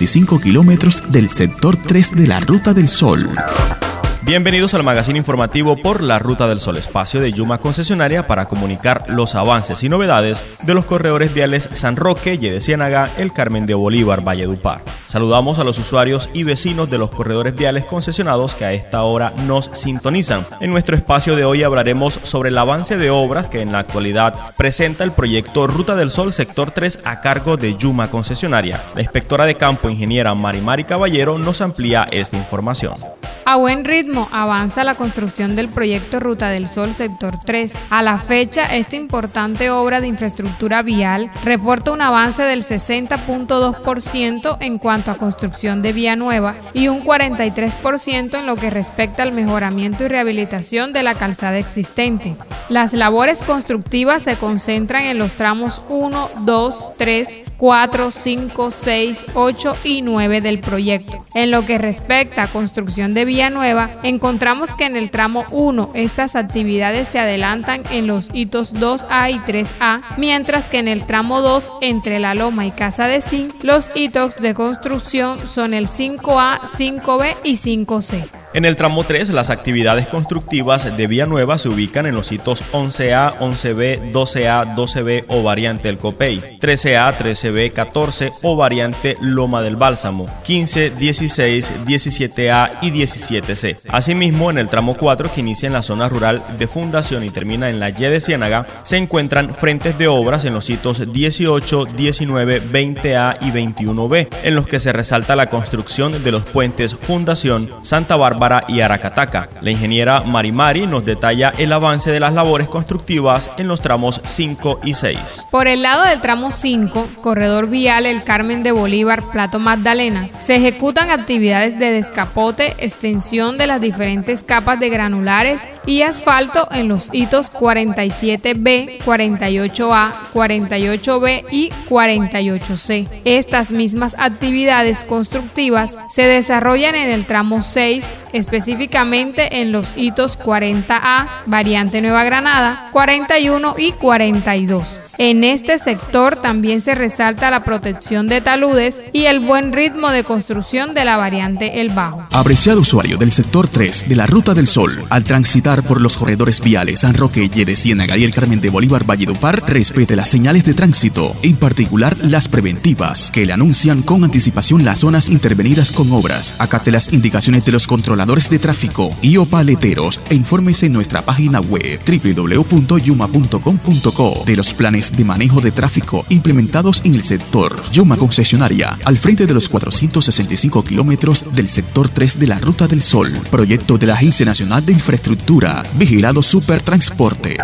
465 kilómetros del sector 3 de la Ruta del Sol. Bienvenidos al magazine informativo por la Ruta del Sol, espacio de Yuma Concesionaria para comunicar los avances y novedades de los corredores viales San Roque, Yede Ciénaga, El Carmen de Bolívar, Valledupar. Saludamos a los usuarios y vecinos de los corredores viales concesionados que a esta hora nos sintonizan. En nuestro espacio de hoy hablaremos sobre el avance de obras que en la actualidad presenta el proyecto Ruta del Sol Sector 3 a cargo de Yuma Concesionaria. La inspectora de campo, ingeniera Marimari Caballero, nos amplía esta información. A buen ritmo avanza la construcción del proyecto Ruta del Sol Sector 3. A la fecha, esta importante obra de infraestructura vial reporta un avance del 60.2% en cuanto a construcción de vía nueva y un 43% en lo que respecta al mejoramiento y rehabilitación de la calzada existente. Las labores constructivas se concentran en los tramos 1, 2, 3, 4, 5, 6, 8 y 9 del proyecto. En lo que respecta a construcción de vía nueva, encontramos que en el tramo 1 estas actividades se adelantan en los hitos 2A y 3A, mientras que en el tramo 2 entre la Loma y Casa de Zinc los hitos de construcción son el 5A, 5B y 5C. En el tramo 3, las actividades constructivas de Vía Nueva se ubican en los hitos 11A, 11B, 12A, 12B o variante El Copey, 13A, 13B, 14 o variante Loma del Bálsamo, 15, 16, 17A y 17C. Asimismo, en el tramo 4, que inicia en la zona rural de Fundación y termina en la Y de Ciénaga, se encuentran frentes de obras en los hitos 18, 19, 20A y 21B, en los que se resalta la construcción de los puentes Fundación, Santa Bárbara, y Aracataca. La ingeniera Marimari nos detalla el avance de las labores constructivas en los tramos 5 y 6. Por el lado del tramo 5, corredor vial El Carmen de Bolívar, Plato Magdalena, se ejecutan actividades de descapote, extensión de las diferentes capas de granulares y asfalto en los hitos 47B, 48A, 48B y 48C. Estas mismas actividades constructivas se desarrollan en el tramo 6 específicamente en los hitos 40A, variante Nueva Granada, 41 y 42. En este sector también se resalta la protección de taludes y el buen ritmo de construcción de la variante El Bajo. Apreciado usuario del sector 3 de la Ruta del Sol, al transitar por los corredores viales San Roque, Yere, Ciénaga y el Carmen de Bolívar Valledupar, respete las señales de tránsito, en particular las preventivas, que le anuncian con anticipación las zonas intervenidas con obras. Acate las indicaciones de los controladores de tráfico y o paleteros e infórmese en nuestra página web www.yuma.com.co de los planes de manejo de tráfico implementados en el sector. Yuma Concesionaria, al frente de los 465 kilómetros del sector 3 de la Ruta del Sol. Proyecto de la Agencia Nacional de Infraestructura. Vigilado Supertransporte.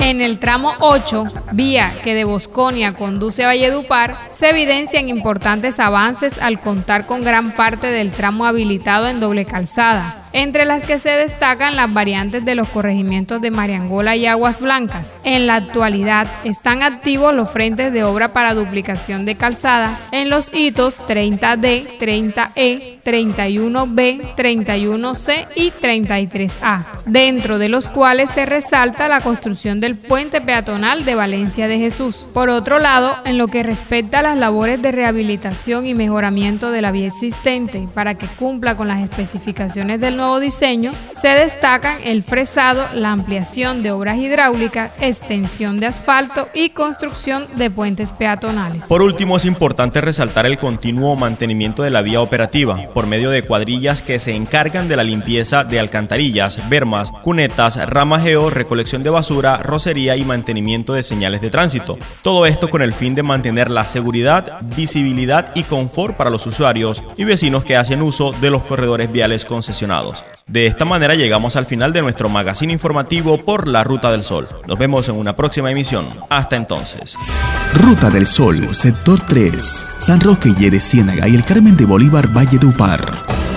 En el tramo 8, vía que de Bosconia conduce a Valledupar, se evidencian importantes avances al contar con gran parte del tramo habilitado en doble calzada entre las que se destacan las variantes de los corregimientos de Mariangola y Aguas Blancas. En la actualidad están activos los frentes de obra para duplicación de calzada en los hitos 30D, 30E, 31B, 31C y 33A, dentro de los cuales se resalta la construcción del puente peatonal de Valencia de Jesús. Por otro lado, en lo que respecta a las labores de rehabilitación y mejoramiento de la vía existente para que cumpla con las especificaciones del diseño, se destacan el fresado, la ampliación de obras hidráulicas, extensión de asfalto y construcción de puentes peatonales. Por último, es importante resaltar el continuo mantenimiento de la vía operativa por medio de cuadrillas que se encargan de la limpieza de alcantarillas, bermas, cunetas, ramajeo, recolección de basura, rocería y mantenimiento de señales de tránsito. Todo esto con el fin de mantener la seguridad, visibilidad y confort para los usuarios y vecinos que hacen uso de los corredores viales concesionados. De esta manera llegamos al final de nuestro magazine informativo por la Ruta del Sol. Nos vemos en una próxima emisión. Hasta entonces. Ruta del Sol, sector 3, San Roque y de Ciénaga y el Carmen de Bolívar, Valle de Upar.